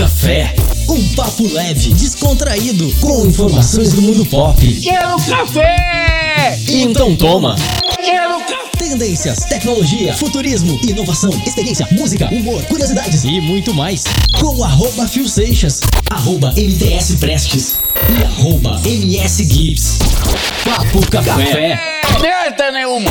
Café. Um papo leve, descontraído, com informações do mundo pop. Quero café! Então toma. Quero café! Tendências, tecnologia, futurismo, inovação, experiência, música, humor, curiosidades e muito mais. Com arroba Phil Seixas, arroba MTS Prestes e arroba MS Gibbs. Papo Café. Merda nenhuma!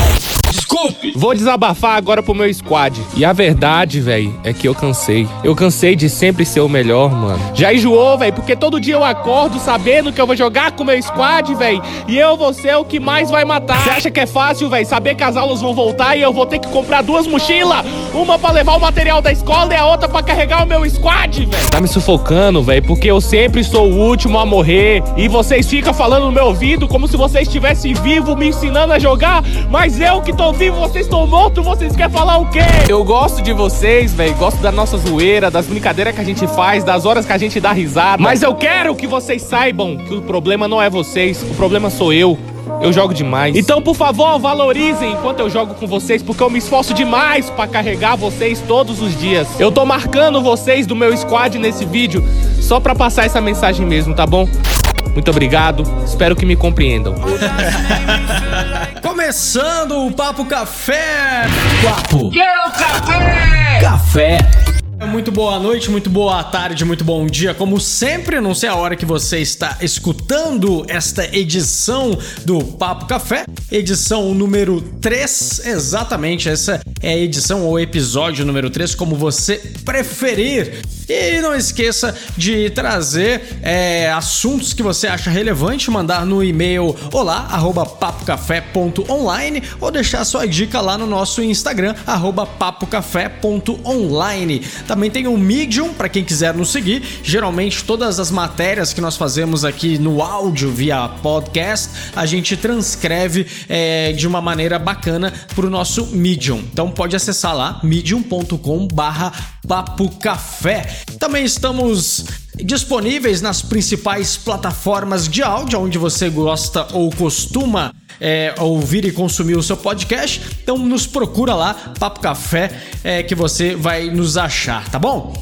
Desculpe! Vou desabafar agora pro meu squad. E a verdade, velho, é que eu cansei. Eu cansei de sempre ser o melhor, mano. Já enjoou, velho, porque todo dia eu acordo sabendo que eu vou jogar com o meu squad, velho. E eu vou ser o que mais vai matar. Você acha que é fácil, velho, saber que as aulas vão voltar e eu vou ter que comprar duas mochilas? Uma pra levar o material da escola e a outra pra carregar o meu squad, velho. Tá me sufocando, velho, porque eu sempre sou o último a morrer. E vocês ficam falando no meu ouvido como se vocês estivessem vivos me ensinando a jogar. Mas eu que tô vivo, vocês estão mortos, vocês querem falar o quê? Eu gosto de vocês, velho. Gosto da nossa zoeira, das brincadeiras que a gente faz, das horas que a gente dá risada. Mas eu quero que vocês saibam que o problema não é vocês, o problema sou eu. Eu jogo demais. Então, por favor, valorizem enquanto eu jogo com vocês, porque eu me esforço demais pra carregar vocês todos os dias. Eu tô marcando vocês do meu squad nesse vídeo só pra passar essa mensagem mesmo, tá bom? Muito obrigado. Espero que me compreendam. Começando o Papo Café! Papo Quero café! Café. Muito boa noite, muito boa tarde, muito bom dia. Como sempre, não sei a hora que você está escutando esta edição do Papo Café, edição número 3. Exatamente, essa é a edição ou episódio número 3, como você preferir. E não esqueça de trazer é, assuntos que você acha relevante, mandar no e-mail olá, arroba papocafé.online ou deixar sua dica lá no nosso Instagram, arroba papocafé.online. Também tem o Medium, para quem quiser nos seguir. Geralmente todas as matérias que nós fazemos aqui no áudio via podcast, a gente transcreve é, de uma maneira bacana para o nosso Medium. Então pode acessar lá, medium.com barra Papo Café. Também estamos disponíveis nas principais plataformas de áudio, onde você gosta ou costuma é, ouvir e consumir o seu podcast. Então nos procura lá, Papo Café, é, que você vai nos achar, tá bom?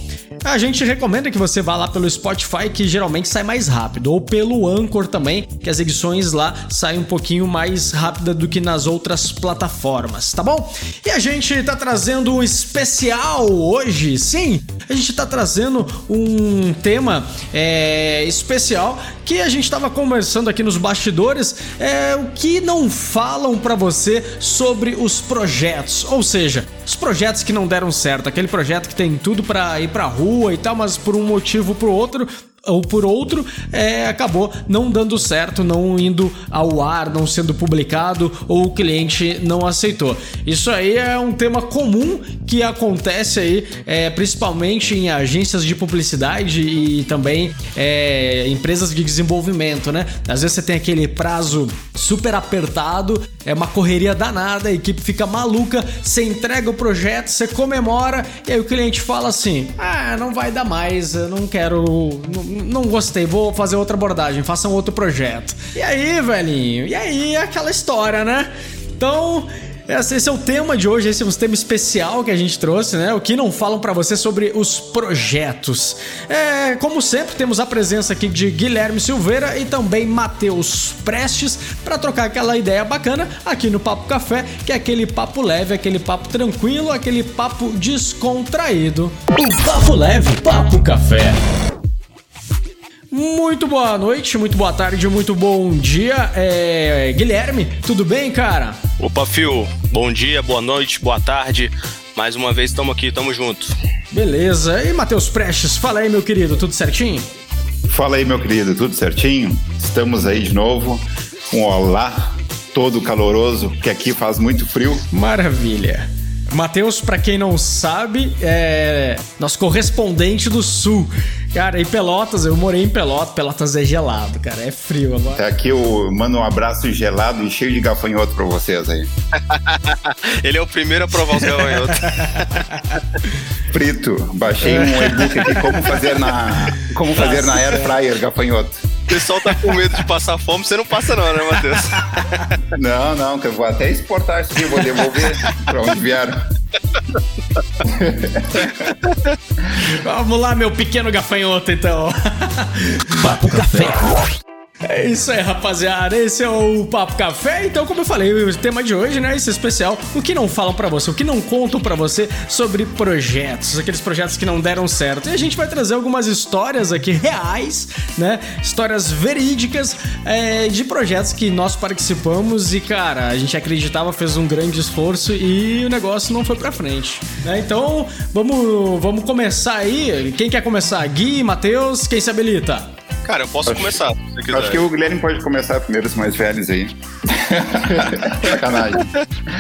A gente recomenda que você vá lá pelo Spotify, que geralmente sai mais rápido, ou pelo Anchor também, que as edições lá saem um pouquinho mais rápida do que nas outras plataformas, tá bom? E a gente tá trazendo um especial hoje, sim, a gente tá trazendo um tema é, especial que a gente tava conversando aqui nos bastidores, é o que não falam para você sobre os projetos, ou seja, os projetos que não deram certo, aquele projeto que tem tudo para ir pra rua e tal, mas por um motivo ou por outro ou por outro, é, acabou não dando certo, não indo ao ar, não sendo publicado ou o cliente não aceitou. Isso aí é um tema comum que acontece aí, é, principalmente em agências de publicidade e também é, empresas de desenvolvimento, né? Às vezes você tem aquele prazo super apertado, é uma correria danada, a equipe fica maluca, você entrega o projeto, você comemora e aí o cliente fala assim: ah, não vai dar mais, eu não quero. Não, não gostei, vou fazer outra abordagem, faça um outro projeto. E aí, velhinho? E aí, aquela história, né? Então, esse é o tema de hoje, esse é um tema especial que a gente trouxe, né? O que não falam para você sobre os projetos. É, como sempre, temos a presença aqui de Guilherme Silveira e também Matheus Prestes para trocar aquela ideia bacana aqui no Papo Café, que é aquele papo leve, aquele papo tranquilo, aquele papo descontraído. O Papo Leve, Papo Café. Muito boa noite, muito boa tarde, muito bom dia. É... Guilherme, tudo bem, cara? Opa, Fio, bom dia, boa noite, boa tarde. Mais uma vez estamos aqui, tamo junto. Beleza. E Matheus Prestes, fala aí, meu querido, tudo certinho? Fala aí, meu querido, tudo certinho? Estamos aí de novo. Um olá todo caloroso, que aqui faz muito frio. Maravilha. Matheus, pra quem não sabe, é nosso correspondente do sul. Cara, em Pelotas, eu morei em Pelotas. Pelotas é gelado, cara, é frio agora. Tá aqui eu mando um abraço gelado e cheio de gafanhoto pra vocês aí. Ele é o primeiro a provar os gafanhotos. Frito, baixei um e-book aqui como fazer na como fazer na air fryer gafanhoto. O pessoal tá com medo de passar fome, você não passa não, né, Matheus? Não, não, que eu vou até exportar isso aqui, vou devolver pra onde vieram. Vamos lá, meu pequeno gafanhoto, então. Papo Café. É isso aí, rapaziada. Esse é o Papo Café. Então, como eu falei, o tema de hoje, né? Esse especial. O que não falam pra você, o que não contam pra você sobre projetos, aqueles projetos que não deram certo. E a gente vai trazer algumas histórias aqui reais, né? Histórias verídicas é, de projetos que nós participamos e, cara, a gente acreditava, fez um grande esforço e o negócio não foi pra frente. Né? Então, vamos, vamos começar aí. Quem quer começar? Gui, Matheus, quem se habilita? Cara, eu posso começar, você quiser. Acho que o Guilherme pode começar primeiro, os mais velhos aí. Sacanagem.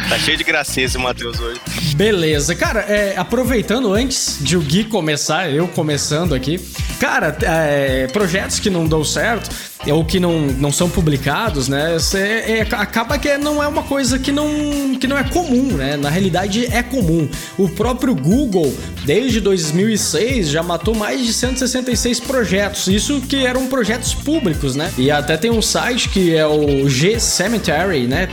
Tá cheio de gracinha esse Matheus hoje. Beleza, cara, é, aproveitando antes de o Gui começar, eu começando aqui, cara, é, projetos que não dão certo ou que não, não são publicados, né? Cê, é, acaba que não é uma coisa que não, que não é comum, né? Na realidade é comum. O próprio Google, desde 2006, já matou mais de 166 projetos. Isso que eram projetos públicos, né? E até tem um site que é o gcemetery, né?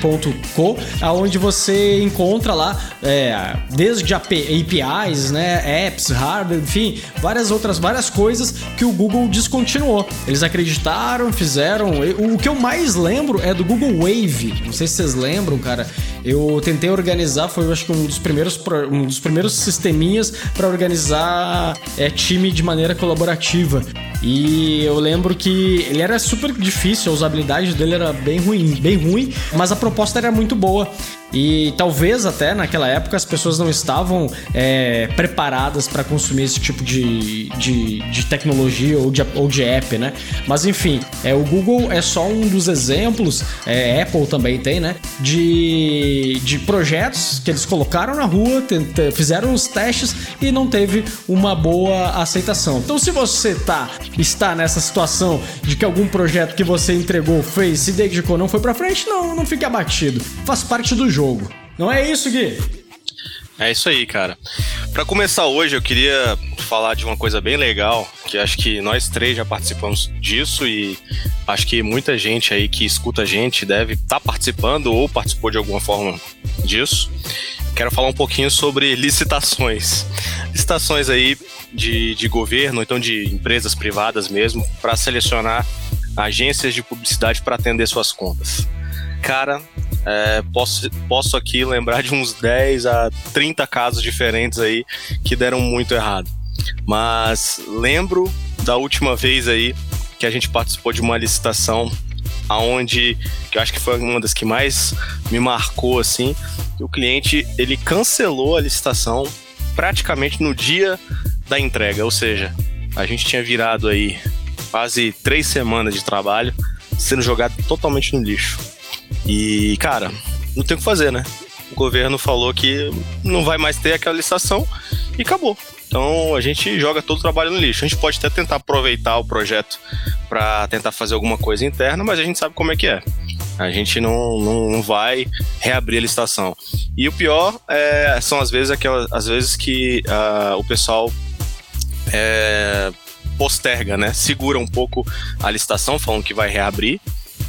aonde você encontra lá é, desde APIs, né? Apps, hardware, enfim, várias outras várias coisas que o Google descontinuou. Eles acreditaram, fizeram. O que eu mais lembro é do Google Wave. Não sei se vocês lembram, cara. Eu tentei organizar, foi acho que um dos primeiros, um dos primeiros sisteminhas para organizar é, time de maneira colaborativa. E eu lembro que ele era super difícil, a usabilidade dele era bem ruim, bem ruim, mas a proposta era muito boa. E talvez até naquela época as pessoas não estavam é, preparadas para consumir esse tipo de, de, de tecnologia ou de, ou de app, né? Mas enfim, é, o Google é só um dos exemplos, é, Apple também tem, né? De, de projetos que eles colocaram na rua, fizeram os testes e não teve uma boa aceitação. Então, se você tá, está nessa situação de que algum projeto que você entregou, fez, se dedicou, não foi para frente, não, não fique abatido. Faz parte do jogo. Não é isso, Gui? É isso aí, cara. Para começar hoje, eu queria falar de uma coisa bem legal, que acho que nós três já participamos disso e acho que muita gente aí que escuta a gente deve estar tá participando ou participou de alguma forma disso. Quero falar um pouquinho sobre licitações. Licitações aí de, de governo, então de empresas privadas mesmo, para selecionar agências de publicidade para atender suas contas. Cara, é, posso, posso aqui lembrar de uns 10 a 30 casos diferentes aí que deram muito errado. Mas lembro da última vez aí que a gente participou de uma licitação aonde que eu acho que foi uma das que mais me marcou assim, o cliente ele cancelou a licitação praticamente no dia da entrega, ou seja, a gente tinha virado aí quase três semanas de trabalho sendo jogado totalmente no lixo. E, cara, não tem o que fazer, né? O governo falou que não vai mais ter aquela licitação e acabou. Então a gente joga todo o trabalho no lixo. A gente pode até tentar aproveitar o projeto para tentar fazer alguma coisa interna, mas a gente sabe como é que é. A gente não, não, não vai reabrir a licitação. E o pior é, são as vezes, aquelas, as vezes que uh, o pessoal é, posterga, né? Segura um pouco a licitação, falando que vai reabrir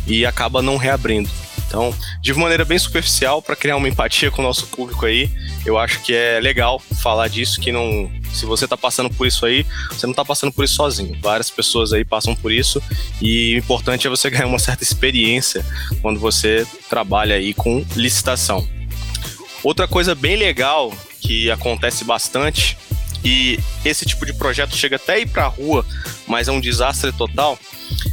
e acaba não reabrindo. Então, de maneira bem superficial, para criar uma empatia com o nosso público aí, eu acho que é legal falar disso, que não. Se você está passando por isso aí, você não está passando por isso sozinho. Várias pessoas aí passam por isso e o importante é você ganhar uma certa experiência quando você trabalha aí com licitação. Outra coisa bem legal que acontece bastante e esse tipo de projeto chega até ir para a rua, mas é um desastre total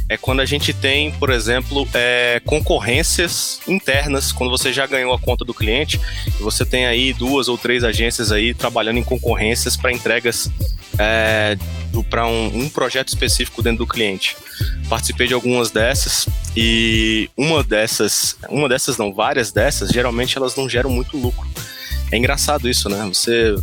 é quando a gente tem, por exemplo, é, concorrências internas, quando você já ganhou a conta do cliente e você tem aí duas ou três agências aí trabalhando em concorrências para entregas é, para um, um projeto específico dentro do cliente. Participei de algumas dessas e uma dessas, uma dessas não, várias dessas, geralmente elas não geram muito lucro. É engraçado isso, né? Você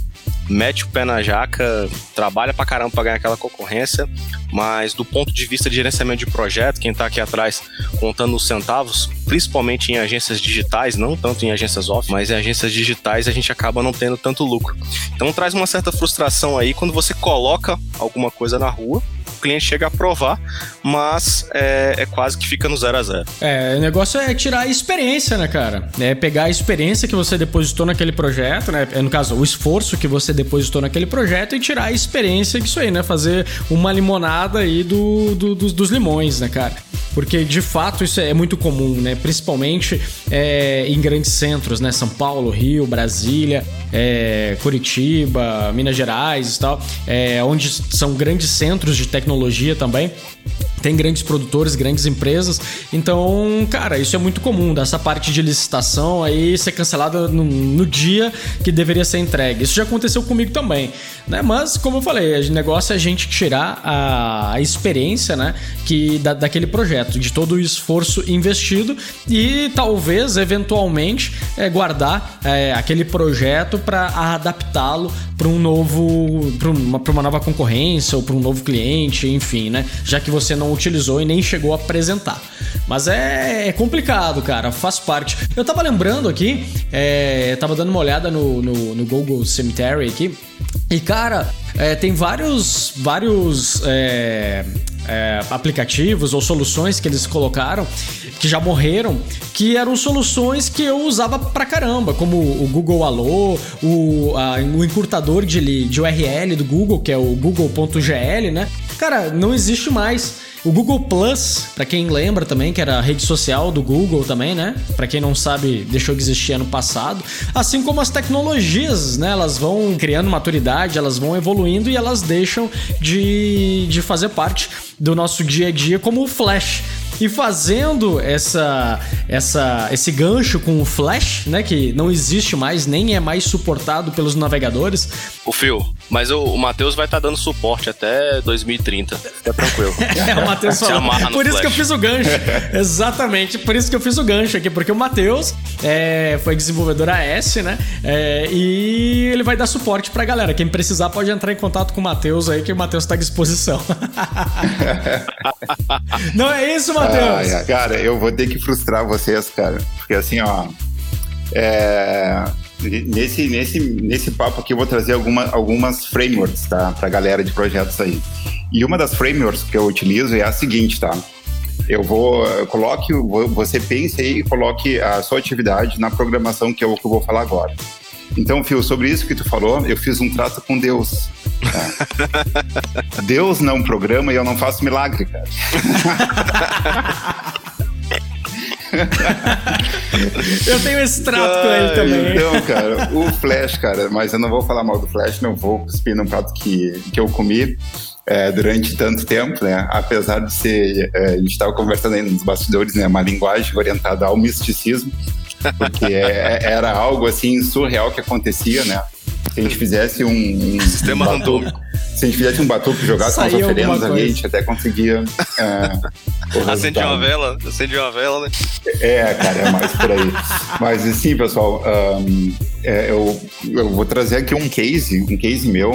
mete o pé na jaca, trabalha pra caramba pra ganhar aquela concorrência, mas do ponto de vista de gerenciamento de projeto, quem tá aqui atrás contando os centavos, principalmente em agências digitais, não tanto em agências off, mas em agências digitais a gente acaba não tendo tanto lucro. Então traz uma certa frustração aí quando você coloca alguma coisa na rua cliente chega a aprovar, mas é, é quase que fica no zero a zero. É, o negócio é tirar a experiência, né, cara? É pegar a experiência que você depositou naquele projeto, né? No caso, o esforço que você depositou naquele projeto e tirar a experiência disso aí, né? Fazer uma limonada aí do, do dos, dos limões, né, cara? Porque de fato isso é muito comum, né? Principalmente é, em grandes centros, né? São Paulo, Rio, Brasília, é, Curitiba, Minas Gerais e tal, é, onde são grandes centros de tecnologia também tem grandes produtores, grandes empresas. Então, cara, isso é muito comum, dessa parte de licitação aí ser cancelada no, no, dia que deveria ser entregue. Isso já aconteceu comigo também, né? Mas, como eu falei, o negócio é a gente tirar a, a experiência, né, que da, daquele projeto, de todo o esforço investido e talvez, eventualmente, é, guardar é, aquele projeto para adaptá-lo para um novo, para uma, uma nova concorrência ou para um novo cliente, enfim, né? Já que você não utilizou e nem chegou a apresentar. Mas é, é complicado, cara, faz parte. Eu tava lembrando aqui, é, tava dando uma olhada no, no, no Google Cemetery aqui, e cara, é, tem vários, vários é, é, aplicativos ou soluções que eles colocaram que já morreram, que eram soluções que eu usava pra caramba, como o Google Alô, o, a, o encurtador de, de URL do Google, que é o google.gl, né? Cara, não existe mais. O Google Plus, para quem lembra também, que era a rede social do Google também, né? Para quem não sabe, deixou de existir ano passado. Assim como as tecnologias, né? Elas vão criando maturidade, elas vão evoluindo e elas deixam de, de fazer parte do nosso dia a dia, como o Flash. E fazendo essa, essa, esse gancho com o Flash, né, que não existe mais, nem é mais suportado pelos navegadores. O Fio, mas o, o Matheus vai estar tá dando suporte até 2030. Fica tranquilo. é, o Matheus falou. Por isso Flash. que eu fiz o gancho. Exatamente, por isso que eu fiz o gancho aqui, porque o Matheus é, foi desenvolvedor AS, né? É, e ele vai dar suporte pra galera. Quem precisar pode entrar em contato com o Matheus aí, que o Matheus tá à disposição. não é isso, Matheus? Cara, eu vou ter que frustrar vocês, cara. Porque assim, ó. É, nesse, nesse, nesse papo aqui eu vou trazer alguma, algumas frameworks, tá? Pra galera de projetos aí. E uma das frameworks que eu utilizo é a seguinte, tá? Eu vou, coloque, você pense aí e coloque a sua atividade na programação que eu, que eu vou falar agora. Então, Fio, sobre isso que tu falou, eu fiz um trato com Deus. Deus não programa e eu não faço milagre, cara. eu tenho esse trato com ele também. Então, cara, o Flash, cara, mas eu não vou falar mal do Flash, não vou cuspir num prato que, que eu comi. É, durante tanto tempo, né? Apesar de ser, é, a gente estava conversando aí nos bastidores, né? Uma linguagem orientada ao misticismo, porque é, era algo assim surreal que acontecia, né? Se a gente fizesse um, um sistema um randômico. Se a gente fizesse um batuque e jogasse umas oferendas ali, a gente até conseguia. É, acende uma vela, acende uma vela, né? É, cara, é mais por aí. Mas sim, pessoal, um, é, eu, eu vou trazer aqui um case, um case meu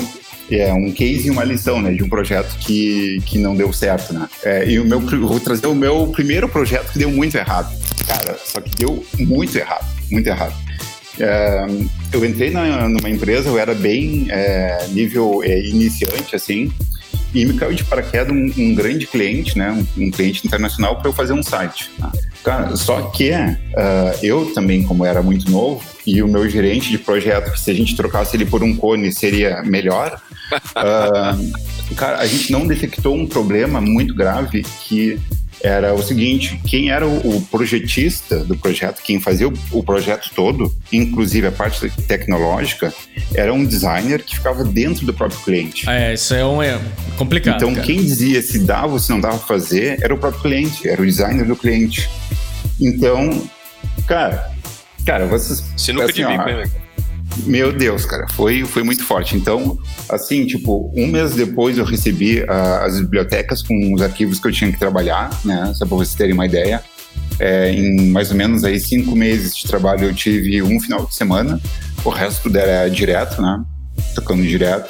é um case e uma lição, né, de um projeto que, que não deu certo, né. É, e o meu, vou trazer o meu primeiro projeto que deu muito errado, cara, só que deu muito errado, muito errado. É, eu entrei na, numa empresa, eu era bem é, nível é, iniciante, assim, e me caiu de paraquedas um, um grande cliente, né, um, um cliente internacional para eu fazer um site. Tá? Cara, só que uh, eu também, como era muito novo, e o meu gerente de projeto, se a gente trocasse ele por um cone, seria melhor. Uh, cara, a gente não detectou um problema muito grave que era o seguinte: quem era o, projetista do projeto, quem fazia o, projeto todo, inclusive a parte tecnológica, era um designer que ficava dentro do próprio cliente. É, isso é um é complicado. Então, cara. quem dizia se dava ou se não dava fazer era o próprio cliente, era o designer do cliente. Então, cara, cara, vocês. Sinuca assim, de bico, né? Meu Deus, cara, foi, foi muito forte. Então, assim, tipo, um mês depois eu recebi uh, as bibliotecas com os arquivos que eu tinha que trabalhar, né? Só para vocês terem uma ideia. É, em mais ou menos aí cinco meses de trabalho eu tive um final de semana, o resto era direto, né? Tocando direto.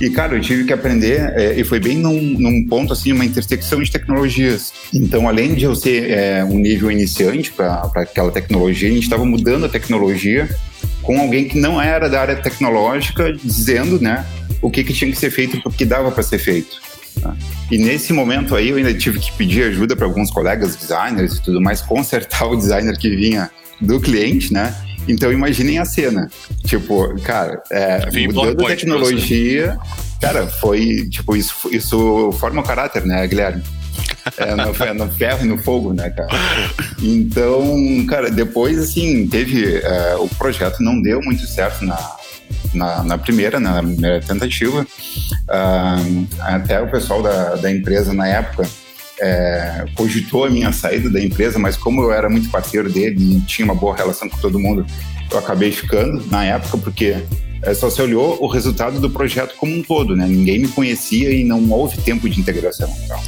E, cara, eu tive que aprender, é, e foi bem num, num, ponto, assim, uma intersecção de tecnologias. Então, além de eu ser é, um nível iniciante para aquela tecnologia, a gente estava mudando a tecnologia com alguém que não era da área tecnológica, dizendo, né, o que, que tinha que ser feito, o que dava para ser feito. Tá? E nesse momento aí eu ainda tive que pedir ajuda para alguns colegas designers e tudo mais, consertar o designer que vinha do cliente, né? Então imaginem a cena. Tipo, cara, é, mudando a tecnologia, cara, foi, tipo, isso, isso forma o caráter, né, Guilherme? É, no, no, ferro e no fogo, né, cara? Então, cara, depois, assim, teve. Uh, o projeto não deu muito certo na, na, na primeira, na primeira tentativa. Uh, até o pessoal da, da empresa na época é, cogitou a minha saída da empresa, mas como eu era muito parceiro dele e tinha uma boa relação com todo mundo, eu acabei ficando na época, porque é, só se olhou o resultado do projeto como um todo, né? Ninguém me conhecia e não houve tempo de integração. Então.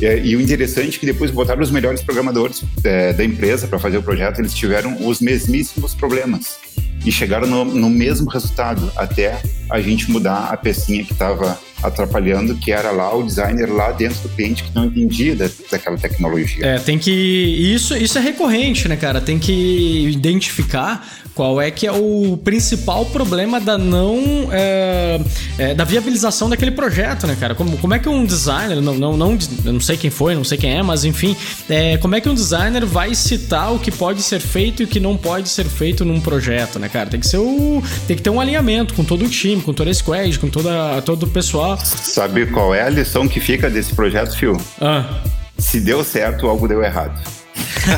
E, e, o interessante é que depois botaram os melhores programadores é, da empresa para fazer o projeto, eles tiveram os mesmíssimos problemas. E chegaram no, no mesmo resultado, até a gente mudar a pecinha que estava atrapalhando, que era lá o designer lá dentro do cliente que não entendia da, daquela tecnologia. É, tem que. Isso, isso é recorrente, né, cara? Tem que identificar qual é que é o principal problema da não. É, é, da viabilização daquele projeto, né, cara? Como, como é que um designer, não, não, não, não sei quem foi, não sei quem é, mas enfim, é, como é que um designer vai citar o que pode ser feito e o que não pode ser feito num projeto, né, cara? Tem que ser o. Tem que ter um alinhamento com todo o time, com toda a squad, com toda, todo o pessoal Sabe qual é a lição que fica desse projeto, Phil? Ah. Se deu certo, algo deu errado.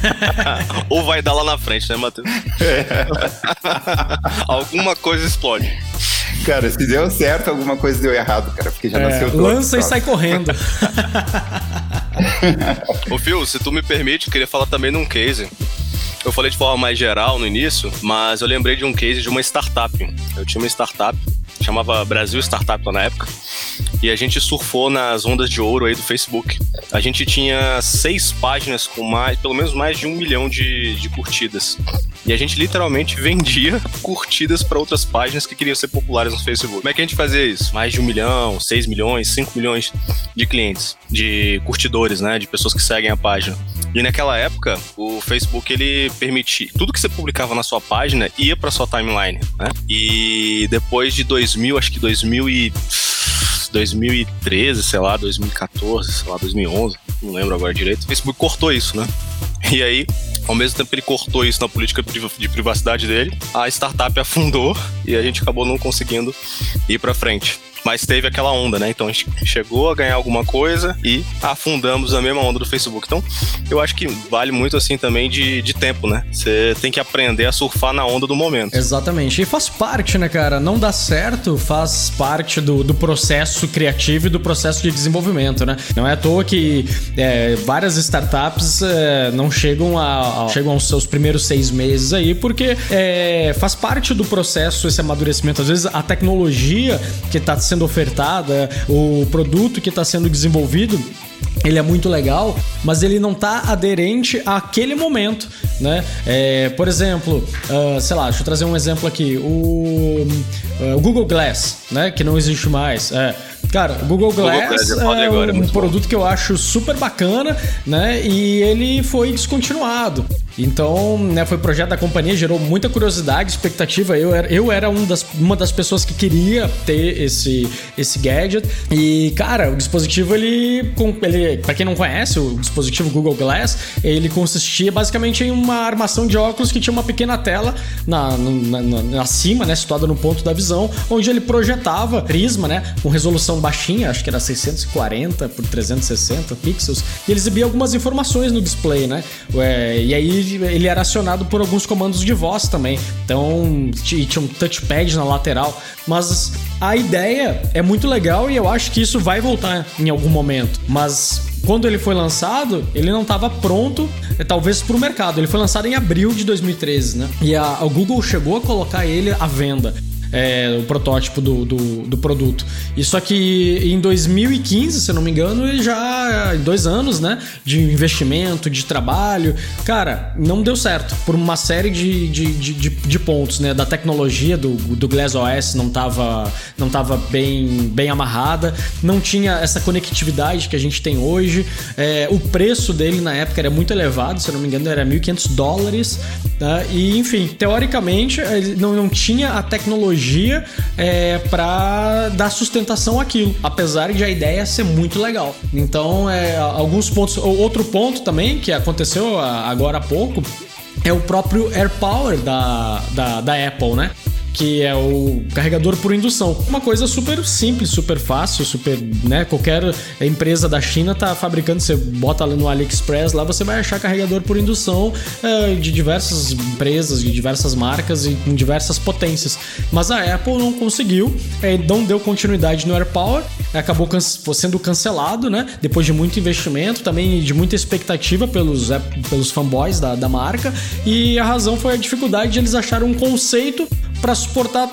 Ou vai dar lá na frente, né, Matheus? É. Alguma coisa explode. Cara, se deu certo, alguma coisa deu errado, cara, porque já é, nasceu todo. Lança e sai correndo. Ô, Phil, se tu me permite, eu queria falar também num case. Eu falei de forma mais geral no início, mas eu lembrei de um case de uma startup. Eu tinha uma startup chamava Brasil Startup na época, e a gente surfou nas ondas de ouro aí do Facebook. A gente tinha seis páginas com mais, pelo menos mais de um milhão de, de curtidas. E a gente literalmente vendia curtidas para outras páginas que queriam ser populares no Facebook. Como é que a gente fazia isso? Mais de um milhão, seis milhões, cinco milhões de clientes, de curtidores, né? De pessoas que seguem a página. E naquela época, o Facebook ele permitia tudo que você publicava na sua página ia para sua timeline, né? E depois de 2000, acho que 2000 e 2013, sei lá, 2014, sei lá, 2011, não lembro agora direito. O Facebook cortou isso, né? E aí, ao mesmo tempo que ele cortou isso na política de privacidade dele, a startup afundou e a gente acabou não conseguindo ir para frente mas teve aquela onda, né? Então a gente chegou a ganhar alguma coisa e afundamos a mesma onda do Facebook. Então eu acho que vale muito assim também de, de tempo, né? Você tem que aprender a surfar na onda do momento. Exatamente. E faz parte, né, cara? Não dá certo, faz parte do, do processo criativo e do processo de desenvolvimento, né? Não é à toa que é, várias startups é, não chegam, a, a, chegam aos seus primeiros seis meses aí, porque é, faz parte do processo esse amadurecimento. Às vezes a tecnologia que está sendo ofertada, o produto que está sendo desenvolvido, ele é muito legal, mas ele não está aderente àquele momento, né? É, por exemplo, uh, sei lá, deixa eu trazer um exemplo aqui, o, uh, Google Glass, né? Que não existe mais. É, Cara, o Google Glass, Google Glass é, agora, um, é produto bom. que eu acho super bacana, né? E ele foi descontinuado. Então, né, foi projeto da companhia, gerou muita curiosidade, expectativa. Eu era, eu era um das, uma das pessoas que queria ter esse, esse gadget. E, cara, o dispositivo, ele, ele para quem não conhece, o dispositivo Google Glass, ele consistia basicamente em uma armação de óculos que tinha uma pequena tela na, na, na, acima, né, situada no ponto da visão, onde ele projetava prisma, né, com resolução baixinha, acho que era 640 por 360 pixels, e ele exibia algumas informações no display, né? e aí ele era acionado por alguns comandos de voz também. Então, tinha um touchpad na lateral. Mas a ideia é muito legal e eu acho que isso vai voltar em algum momento. Mas quando ele foi lançado, ele não estava pronto, eh, talvez para o mercado. Ele foi lançado em abril de 2013, né? E a, a Google chegou a colocar ele à venda é, o protótipo do, do, do, produto. Isso aqui em 2015, se não me engano, já dois anos, né? De investimento, de trabalho. Cara, não deu certo por uma série de, de, de, de pontos, né? Da tecnologia do, do Glass OS não estava não tava bem, bem amarrada, não tinha essa conectividade que a gente tem hoje. É, o preço dele na época era muito elevado, se não me engano, era 1.500 dólares. Tá? E enfim, teoricamente, não, não tinha a tecnologia tecnologia é, para dar sustentação àquilo, apesar de a ideia ser muito legal. Então, é, alguns pontos. Outro ponto também que aconteceu agora há pouco é o próprio AirPower da, da, da Apple, né? Que é o carregador por indução. Uma coisa super simples, super fácil, super, né? Qualquer empresa da China tá fabricando, você bota ali no AliExpress, lá você vai achar carregador por indução é, de diversas empresas, de diversas marcas e com diversas potências. Mas a Apple não conseguiu, é, não deu continuidade no AirPower, acabou can sendo cancelado, né? Depois de muito investimento, também de muita expectativa pelos, pelos fanboys da, da marca, e a razão foi a dificuldade de eles acharem um conceito para suportar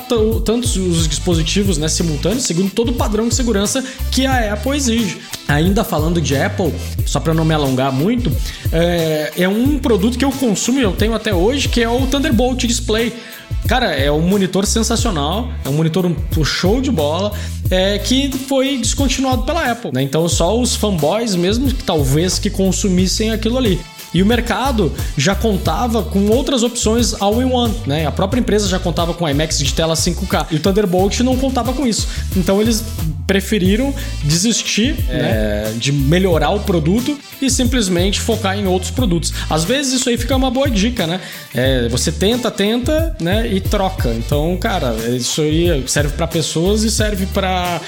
tantos os dispositivos né, simultâneos, segundo todo o padrão de segurança que a Apple exige. Ainda falando de Apple, só para não me alongar muito, é, é um produto que eu consumo e eu tenho até hoje, que é o Thunderbolt Display. Cara, é um monitor sensacional, é um monitor show de bola, é, que foi descontinuado pela Apple. Né? Então só os fanboys mesmo, que talvez que consumissem aquilo ali. E o mercado já contava com outras opções all-in-one, né? A própria empresa já contava com IMAX de tela 5K e o Thunderbolt não contava com isso. Então eles preferiram desistir é. né, de melhorar o produto e simplesmente focar em outros produtos. Às vezes isso aí fica uma boa dica, né? É, você tenta, tenta, né? E troca. Então, cara, isso aí serve para pessoas e serve para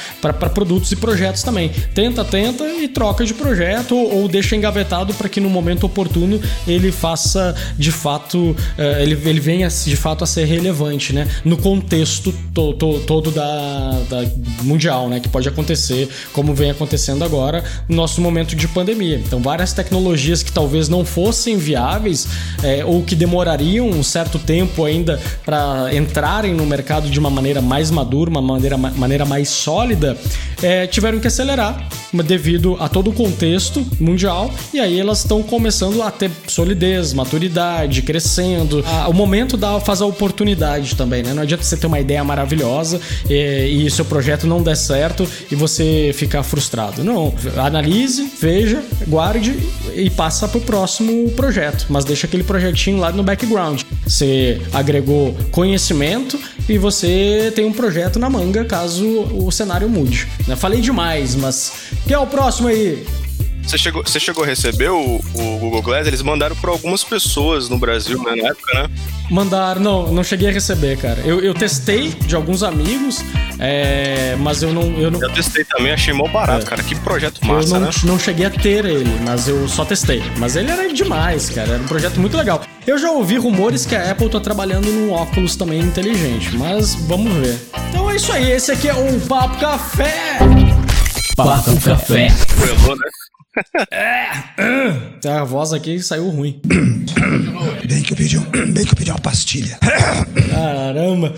produtos e projetos também. Tenta, tenta e troca de projeto ou, ou deixa engavetado para que no momento oportuno ele faça de fato, é, ele, ele venha de fato a ser relevante, né? No contexto to, to, todo da, da mundial, né? Que pode acontecer, como vem acontecendo agora no nosso momento de pandemia. Então, várias tecnologias que talvez não fossem viáveis é, ou que demorariam um certo tempo ainda para entrarem no mercado de uma maneira mais madura, uma maneira, maneira mais sólida, é, tiveram que acelerar devido a todo o contexto mundial e aí elas estão começando a ter solidez, maturidade, crescendo. o momento dá, faz a oportunidade também, né? Não adianta você ter uma ideia maravilhosa e, e seu projeto não der certo e você ficar frustrado. Não, analise, veja, guarde e passa para o próximo projeto, mas deixa aquele projetinho lá no background. Você agregou conhecimento e você tem um projeto na manga caso o cenário mude. Né? Falei demais, mas quem é o próximo aí? Você chegou, você chegou a receber o, o Google Glass? Eles mandaram para algumas pessoas no Brasil né, na época, né? Mandaram, não, não cheguei a receber, cara. Eu, eu testei de alguns amigos, é, mas eu não, eu não. Eu testei também, achei mal barato, é. cara. Que projeto massa, eu não, né? não cheguei a ter ele, mas eu só testei. Mas ele era demais, cara. Era um projeto muito legal. Eu já ouvi rumores que a Apple tá trabalhando num óculos também inteligente, mas vamos ver. Então é isso aí, esse aqui é o Papo Café! Papo Café. Trelou, né? É, a voz aqui saiu ruim. Bem que eu pedi, um, bem que eu pedi uma pastilha. Caramba.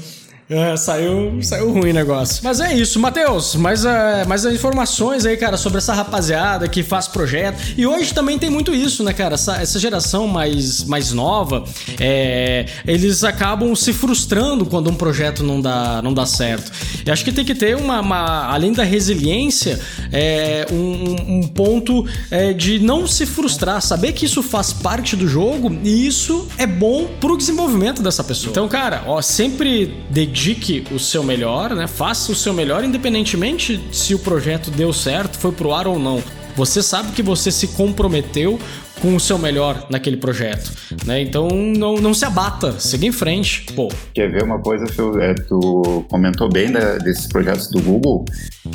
É, saiu, saiu ruim o negócio. Mas é isso, Matheus. Mais, uh, mais informações aí, cara, sobre essa rapaziada que faz projeto. E hoje também tem muito isso, né, cara? Essa, essa geração mais, mais nova, é, eles acabam se frustrando quando um projeto não dá, não dá certo. E acho que tem que ter uma, uma além da resiliência, é, um, um, ponto é, de não se frustrar, saber que isso faz parte do jogo e isso é bom pro desenvolvimento dessa pessoa. Então, cara, ó, sempre dedique dedique o seu melhor, né? Faça o seu melhor, independentemente se o projeto deu certo, foi pro ar ou não. Você sabe que você se comprometeu com o seu melhor naquele projeto, né? Então não, não se abata, siga em frente, pô. Quer ver uma coisa, Phil? É, tu comentou bem da, desses projetos do Google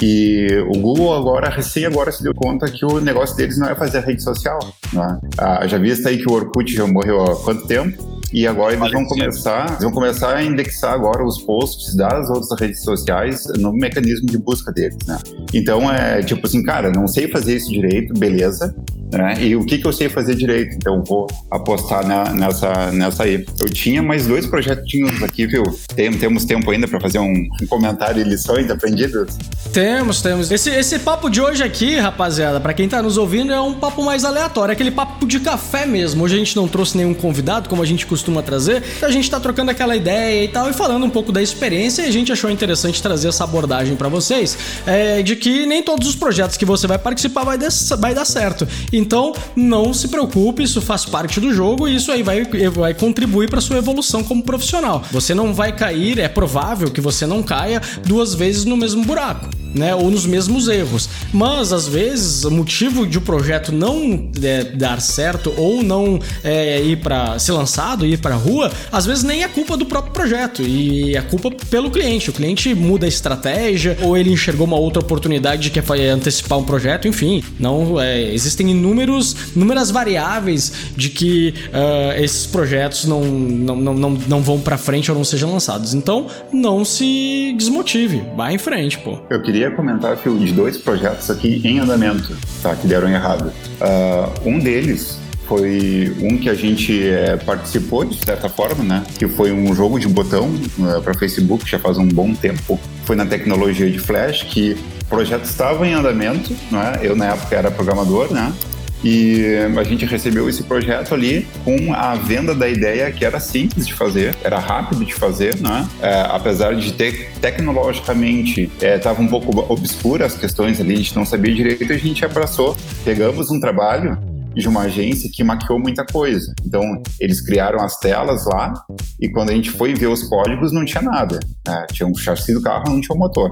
e o Google agora, recém agora se deu conta que o negócio deles não é fazer rede social, né? Ah, já visto aí que o Orkut já morreu há quanto tempo? E agora eles vão começar, eles vão começar a indexar agora os posts das outras redes sociais no mecanismo de busca deles, né? Então é tipo assim, cara, não sei fazer isso direito, beleza, né? E o que que eu sei fazer direito? Então vou apostar na, nessa nessa aí. Eu tinha mais dois projetinhos aqui, viu? Tem, temos tempo ainda para fazer um, um, comentário e lições aprendidas? Temos, temos. Esse, esse papo de hoje aqui, rapaziada, para quem tá nos ouvindo, é um papo mais aleatório, é aquele papo de café mesmo. Hoje a gente não trouxe nenhum convidado, como a gente costuma trazer. A gente tá trocando aquela ideia e tal, e falando um pouco da experiência, e a gente achou interessante trazer essa abordagem para vocês, é, de que nem todos os projetos que você vai participar vai, des, vai dar certo. E Então, não se preocupe, isso faz parte do jogo e isso aí vai, vai contribuir para sua evolução como profissional. Você não vai cair, é provável que você não caia duas vezes no mesmo buraco né? Ou nos mesmos erros. Mas às vezes o motivo de o um projeto não é, dar certo ou não é, ir para ser lançado, ir para rua, às vezes nem é culpa do próprio projeto e é culpa pelo cliente. O cliente muda a estratégia ou ele enxergou uma outra oportunidade que é antecipar um projeto, enfim. Não é, existem inúmeros, inúmeras variáveis de que uh, esses projetos não, não, não, não, não vão para frente ou não sejam lançados. Então, não se desmotive, vá em frente, pô. Eu queria comentar, Phil, de dois projetos aqui em andamento, tá? Que deram errado. Uh, um deles foi um que a gente é, participou de certa forma, né? Que foi um jogo de botão uh, para Facebook já faz um bom tempo. Foi na tecnologia de Flash que o projeto estava em andamento, né? Eu na época era programador, né? E a gente recebeu esse projeto ali com a venda da ideia que era simples de fazer, era rápido de fazer, né? É, apesar de ter tecnologicamente estava é, um pouco obscura as questões ali, a gente não sabia direito, a gente abraçou, pegamos um trabalho de uma agência que maquiou muita coisa. Então, eles criaram as telas lá e quando a gente foi ver os códigos, não tinha nada. Né? Tinha um chassi do carro, não tinha um motor.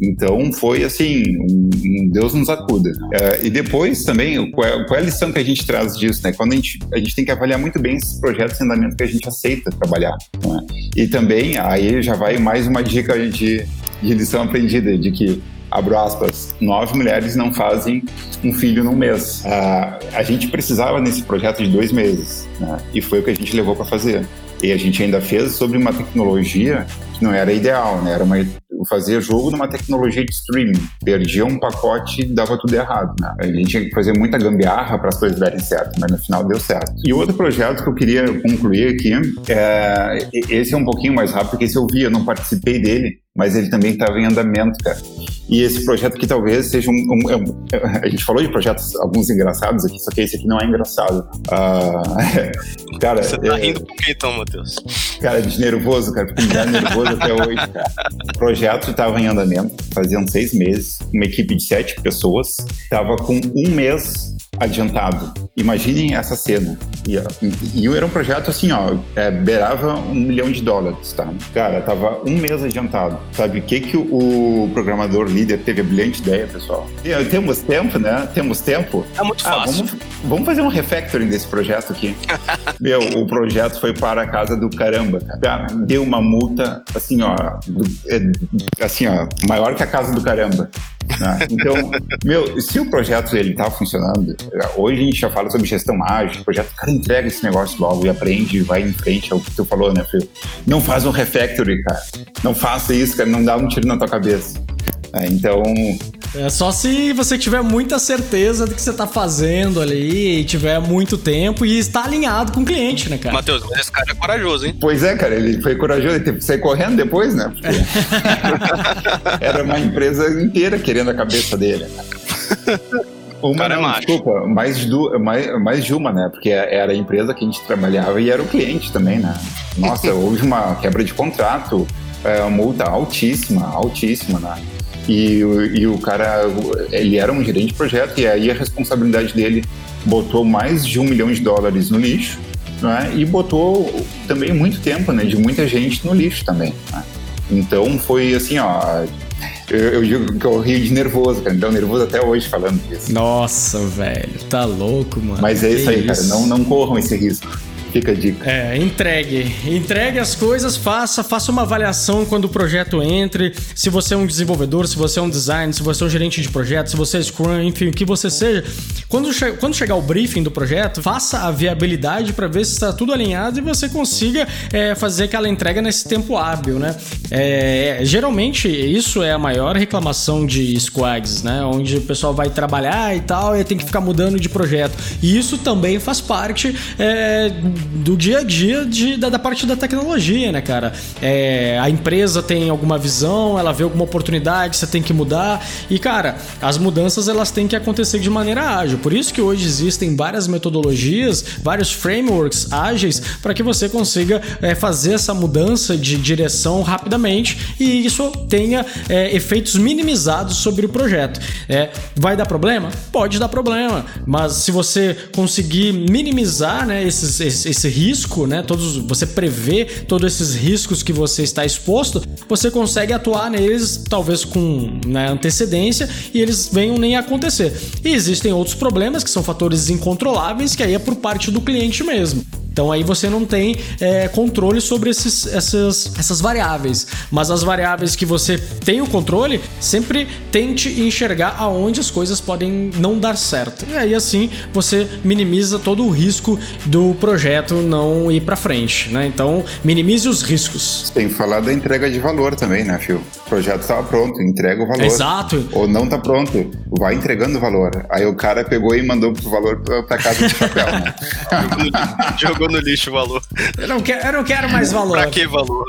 Então, foi assim, um, um Deus nos acuda. É, e depois também, qual é, qual é, a lição que a gente traz disso? Né? Quando a gente, a gente tem que avaliar muito bem esses projetos em andamento que a gente aceita trabalhar. Né? E também, aí já vai mais uma dica de, de lição aprendida, de que abro aspas, nove mulheres não fazem um filho num mês. Uh, a gente precisava nesse projeto de dois meses, né? e foi o que a gente levou para fazer. E a gente ainda fez sobre uma tecnologia que não era ideal, né? Era uma, fazer jogo numa tecnologia de streaming. Perdia um pacote e dava tudo errado, né? A gente tinha que fazer muita gambiarra para as coisas darem certo, mas no final deu certo. E outro projeto que eu queria concluir aqui, é, esse é um pouquinho mais rápido, porque esse eu vi, eu não participei dele, mas ele também estava em andamento, cara. E esse projeto aqui talvez seja um, um, um, A gente falou de projetos, alguns engraçados aqui, só que esse aqui não é engraçado. Uh, cara, Você tá é, rindo por quê então, Matheus? Cara, de nervoso, cara, porque me dá nervoso até hoje, cara. O projeto estava em andamento, faziam seis meses, uma equipe de sete pessoas, estava com um mês adiantado. Imaginem essa cena. E, e, e era um projeto assim, ó, é, beirava um milhão de dólares, tá? Cara, tava um mês adiantado. Sabe o que que o, o programador líder teve a brilhante ideia, pessoal? E, temos tempo, né? Temos tempo. É muito ah, fácil. Vamos, vamos fazer um refactoring desse projeto aqui. Meu, o projeto foi para a casa do caramba, cara. Deu uma multa, assim, ó, do, é, assim, ó, maior que a casa do caramba. Né? Então, meu, se o projeto ele tá funcionando, hoje a gente já fala sobre gestão ágil, o projeto, cara, entrega esse negócio logo e aprende, vai em frente, é o que tu falou, né, filho? Não faz um refactory, cara. Não faça isso, cara, não dá um tiro na tua cabeça. É, então. É só se você tiver muita certeza do que você tá fazendo ali, e tiver muito tempo e está alinhado com o cliente, né, cara? Matheus, mas esse cara é corajoso, hein? Pois é, cara, ele foi corajoso, ele teve que sair correndo depois, né? Porque era uma empresa inteira querendo a cabeça dele. Né? Uma, cara não, é desculpa, mais de, mais, mais de uma, né? Porque era a empresa que a gente trabalhava e era o cliente também, né? Nossa, houve uma quebra de contrato, é, uma multa altíssima, altíssima, né? E, e o cara, ele era um gerente de projeto e aí a responsabilidade dele botou mais de um milhão de dólares no lixo, né? E botou também muito tempo, né? De muita gente no lixo também. Né? Então foi assim, ó. Eu, eu digo que eu rio de nervoso, cara. Então, nervoso até hoje falando disso. Nossa, velho. Tá louco, mano. Mas é isso aí, isso? cara. Não, não corram esse risco. Fica a dica. É, entregue. Entregue as coisas, faça, faça uma avaliação quando o projeto entre. Se você é um desenvolvedor, se você é um designer, se você é um gerente de projeto, se você é Scrum, enfim, o que você seja. Quando, che quando chegar o briefing do projeto, faça a viabilidade para ver se está tudo alinhado e você consiga é, fazer aquela entrega nesse tempo hábil, né? É, geralmente, isso é a maior reclamação de squads, né? Onde o pessoal vai trabalhar e tal e tem que ficar mudando de projeto. E isso também faz parte é, do dia a dia de, da, da parte da tecnologia, né, cara? É, a empresa tem alguma visão, ela vê alguma oportunidade, você tem que mudar. E, cara, as mudanças elas têm que acontecer de maneira ágil. Por isso que hoje existem várias metodologias, vários frameworks ágeis para que você consiga é, fazer essa mudança de direção rapidamente e isso tenha é, efeitos minimizados sobre o projeto. É, vai dar problema? Pode dar problema, mas se você conseguir minimizar né, esses, esse, esse risco, né, todos, você prevê todos esses riscos que você está exposto, você consegue atuar neles talvez com né, antecedência e eles venham nem acontecer. E existem outros problemas que são fatores incontroláveis que aí é por parte do cliente mesmo. Então aí você não tem é, controle sobre esses, essas, essas variáveis. Mas as variáveis que você tem o controle, sempre tente enxergar aonde as coisas podem não dar certo. E aí assim você minimiza todo o risco do projeto não ir para frente, né? Então minimize os riscos. Tem que falar da entrega de valor também, né, Phil? O projeto estava pronto, entrega o valor. Exato. Ou não tá pronto, vai entregando o valor. Aí o cara pegou e mandou o valor para casa de papel, né? Jogou no lixo o valor. Eu não quero, eu não quero mais valor. Pra que valor?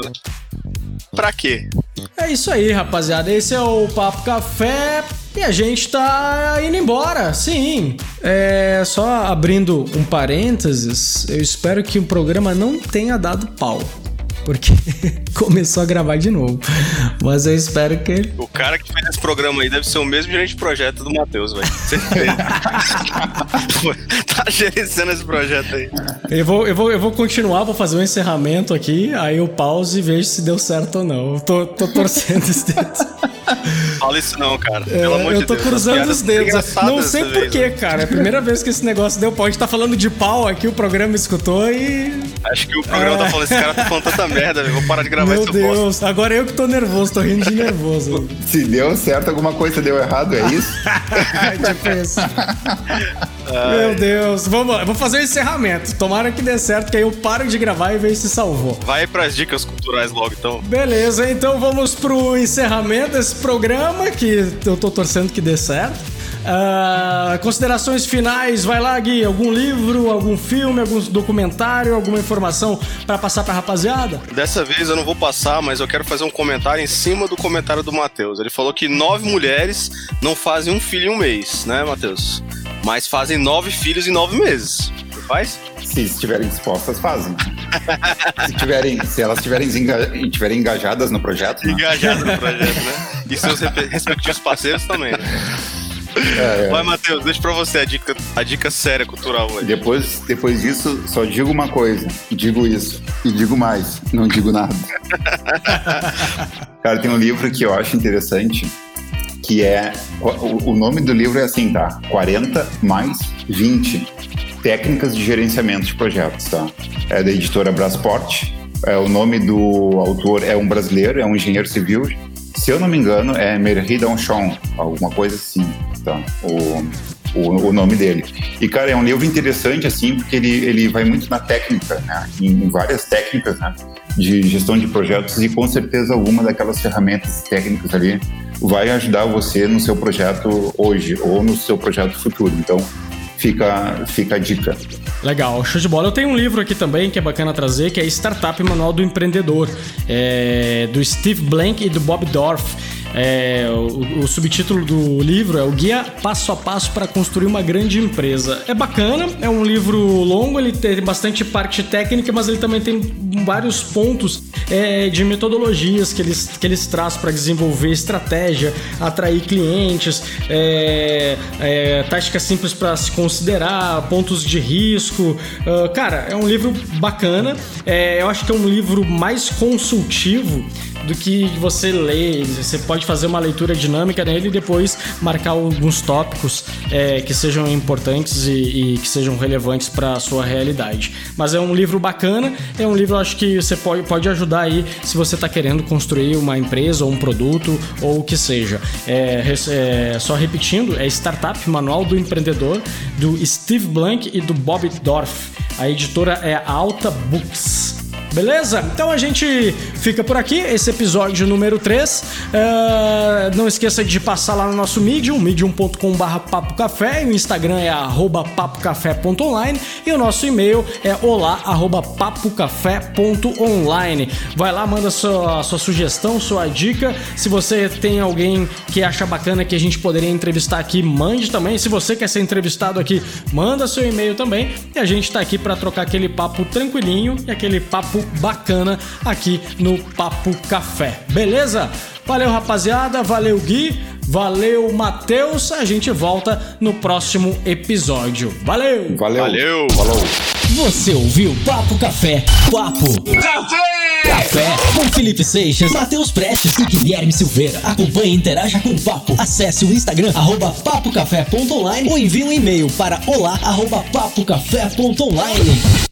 Pra quê? É isso aí, rapaziada. Esse é o Papo Café. E a gente tá indo embora, sim. É só abrindo um parênteses, eu espero que o programa não tenha dado pau porque começou a gravar de novo. Mas eu espero que. O cara que fez esse programa aí deve ser o mesmo gerente de projeto do Matheus, velho. tá gerenciando esse projeto aí. Eu vou, eu, vou, eu vou continuar, vou fazer um encerramento aqui, aí eu pause e vejo se deu certo ou não. Eu tô, tô torcendo os dedos. Fala isso não, cara. É, Pelo amor eu de tô Deus. cruzando os dedos. Não sei porquê, porquê, cara. É a primeira vez que esse negócio deu pau. A gente tá falando de pau aqui, o programa escutou e. Acho que o programa tá falando, esse cara tá falando tanta merda, velho. Vou parar de gravar Meu esse. Deus, agora eu que tô nervoso, tô rindo de nervoso. Se deu certo, alguma coisa deu errado, é isso? tipo isso. Meu Deus, vamos lá, vou fazer o encerramento. Tomara que dê certo, que aí eu paro de gravar e vejo se salvou. Vai pras dicas culturais logo, então. Beleza, então vamos pro encerramento desse programa, que eu tô torcendo que dê certo. Ah, considerações finais, vai lá, Gui. Algum livro, algum filme, algum documentário, alguma informação pra passar pra rapaziada? Dessa vez eu não vou passar, mas eu quero fazer um comentário em cima do comentário do Matheus. Ele falou que nove mulheres não fazem um filho em um mês, né, Matheus? Mas fazem nove filhos em nove meses. Não faz? Se estiverem dispostas, fazem. se, tiverem, se elas estiverem enga- estiverem engajadas no projeto, né? Engajado no projeto, né? E seus respectivos parceiros também, né? É, é. Vai, Matheus, deixa pra você a dica, a dica séria cultural hoje. Depois, depois disso, só digo uma coisa. Digo isso. E digo mais. Não digo nada. Cara, tem um livro que eu acho interessante, que é... O, o nome do livro é assim, tá? 40 mais 20. Técnicas de gerenciamento de projetos, tá? É da editora Brasport. É, o nome do autor é um brasileiro, é um engenheiro civil. Se eu não me engano, é Merhi Donchon, alguma coisa assim, tá? O, o, o nome dele. E, cara, é um livro interessante, assim, porque ele, ele vai muito na técnica, né? Em, em várias técnicas, né? De gestão de projetos e, com certeza, alguma daquelas ferramentas técnicas ali vai ajudar você no seu projeto hoje ou no seu projeto futuro. Então, fica, fica a dica. Legal, show de bola. Eu tenho um livro aqui também que é bacana trazer, que é Startup Manual do Empreendedor, é, do Steve Blank e do Bob Dorff. É, o, o subtítulo do livro é o Guia Passo a Passo para Construir uma Grande Empresa. É bacana, é um livro longo, ele tem bastante parte técnica, mas ele também tem vários pontos é, de metodologias que eles, que eles trazem para desenvolver estratégia, atrair clientes, é, é, táticas simples para se considerar, pontos de risco. Ah, cara, é um livro bacana. É, eu acho que é um livro mais consultivo do que você lê. Você pode fazer uma leitura dinâmica nele e depois marcar alguns tópicos é, que sejam importantes e, e que sejam relevantes para a sua realidade. Mas é um livro bacana, é um livro acho que você pode, pode ajudar aí se você está querendo construir uma empresa ou um produto ou o que seja. É, é, só repetindo, é Startup Manual do Empreendedor do Steve Blank e do Bob Dorff. A editora é Alta Books. Beleza? Então a gente fica por aqui, esse episódio número 3. Uh, não esqueça de passar lá no nosso Medium, medium.com.br papocafé, o Instagram é arroba papocafé.online e o nosso e-mail é olá arroba papocafé.online. Vai lá, manda sua, sua sugestão, sua dica. Se você tem alguém que acha bacana que a gente poderia entrevistar aqui, mande também. Se você quer ser entrevistado aqui, manda seu e-mail também. E a gente tá aqui para trocar aquele papo tranquilinho e aquele papo bacana aqui no Papo Café. Beleza? Valeu, rapaziada. Valeu, Gui. Valeu, Matheus. A gente volta no próximo episódio. Valeu! Valeu! Valeu! Falou! Você ouviu Papo Café? Papo Café! Café com Felipe Seixas, Matheus Prestes e Guilherme Silveira. Acompanhe e interaja com o Papo. Acesse o Instagram, arroba papocafé.online ou envie um e-mail para olá, arroba papocafé.online.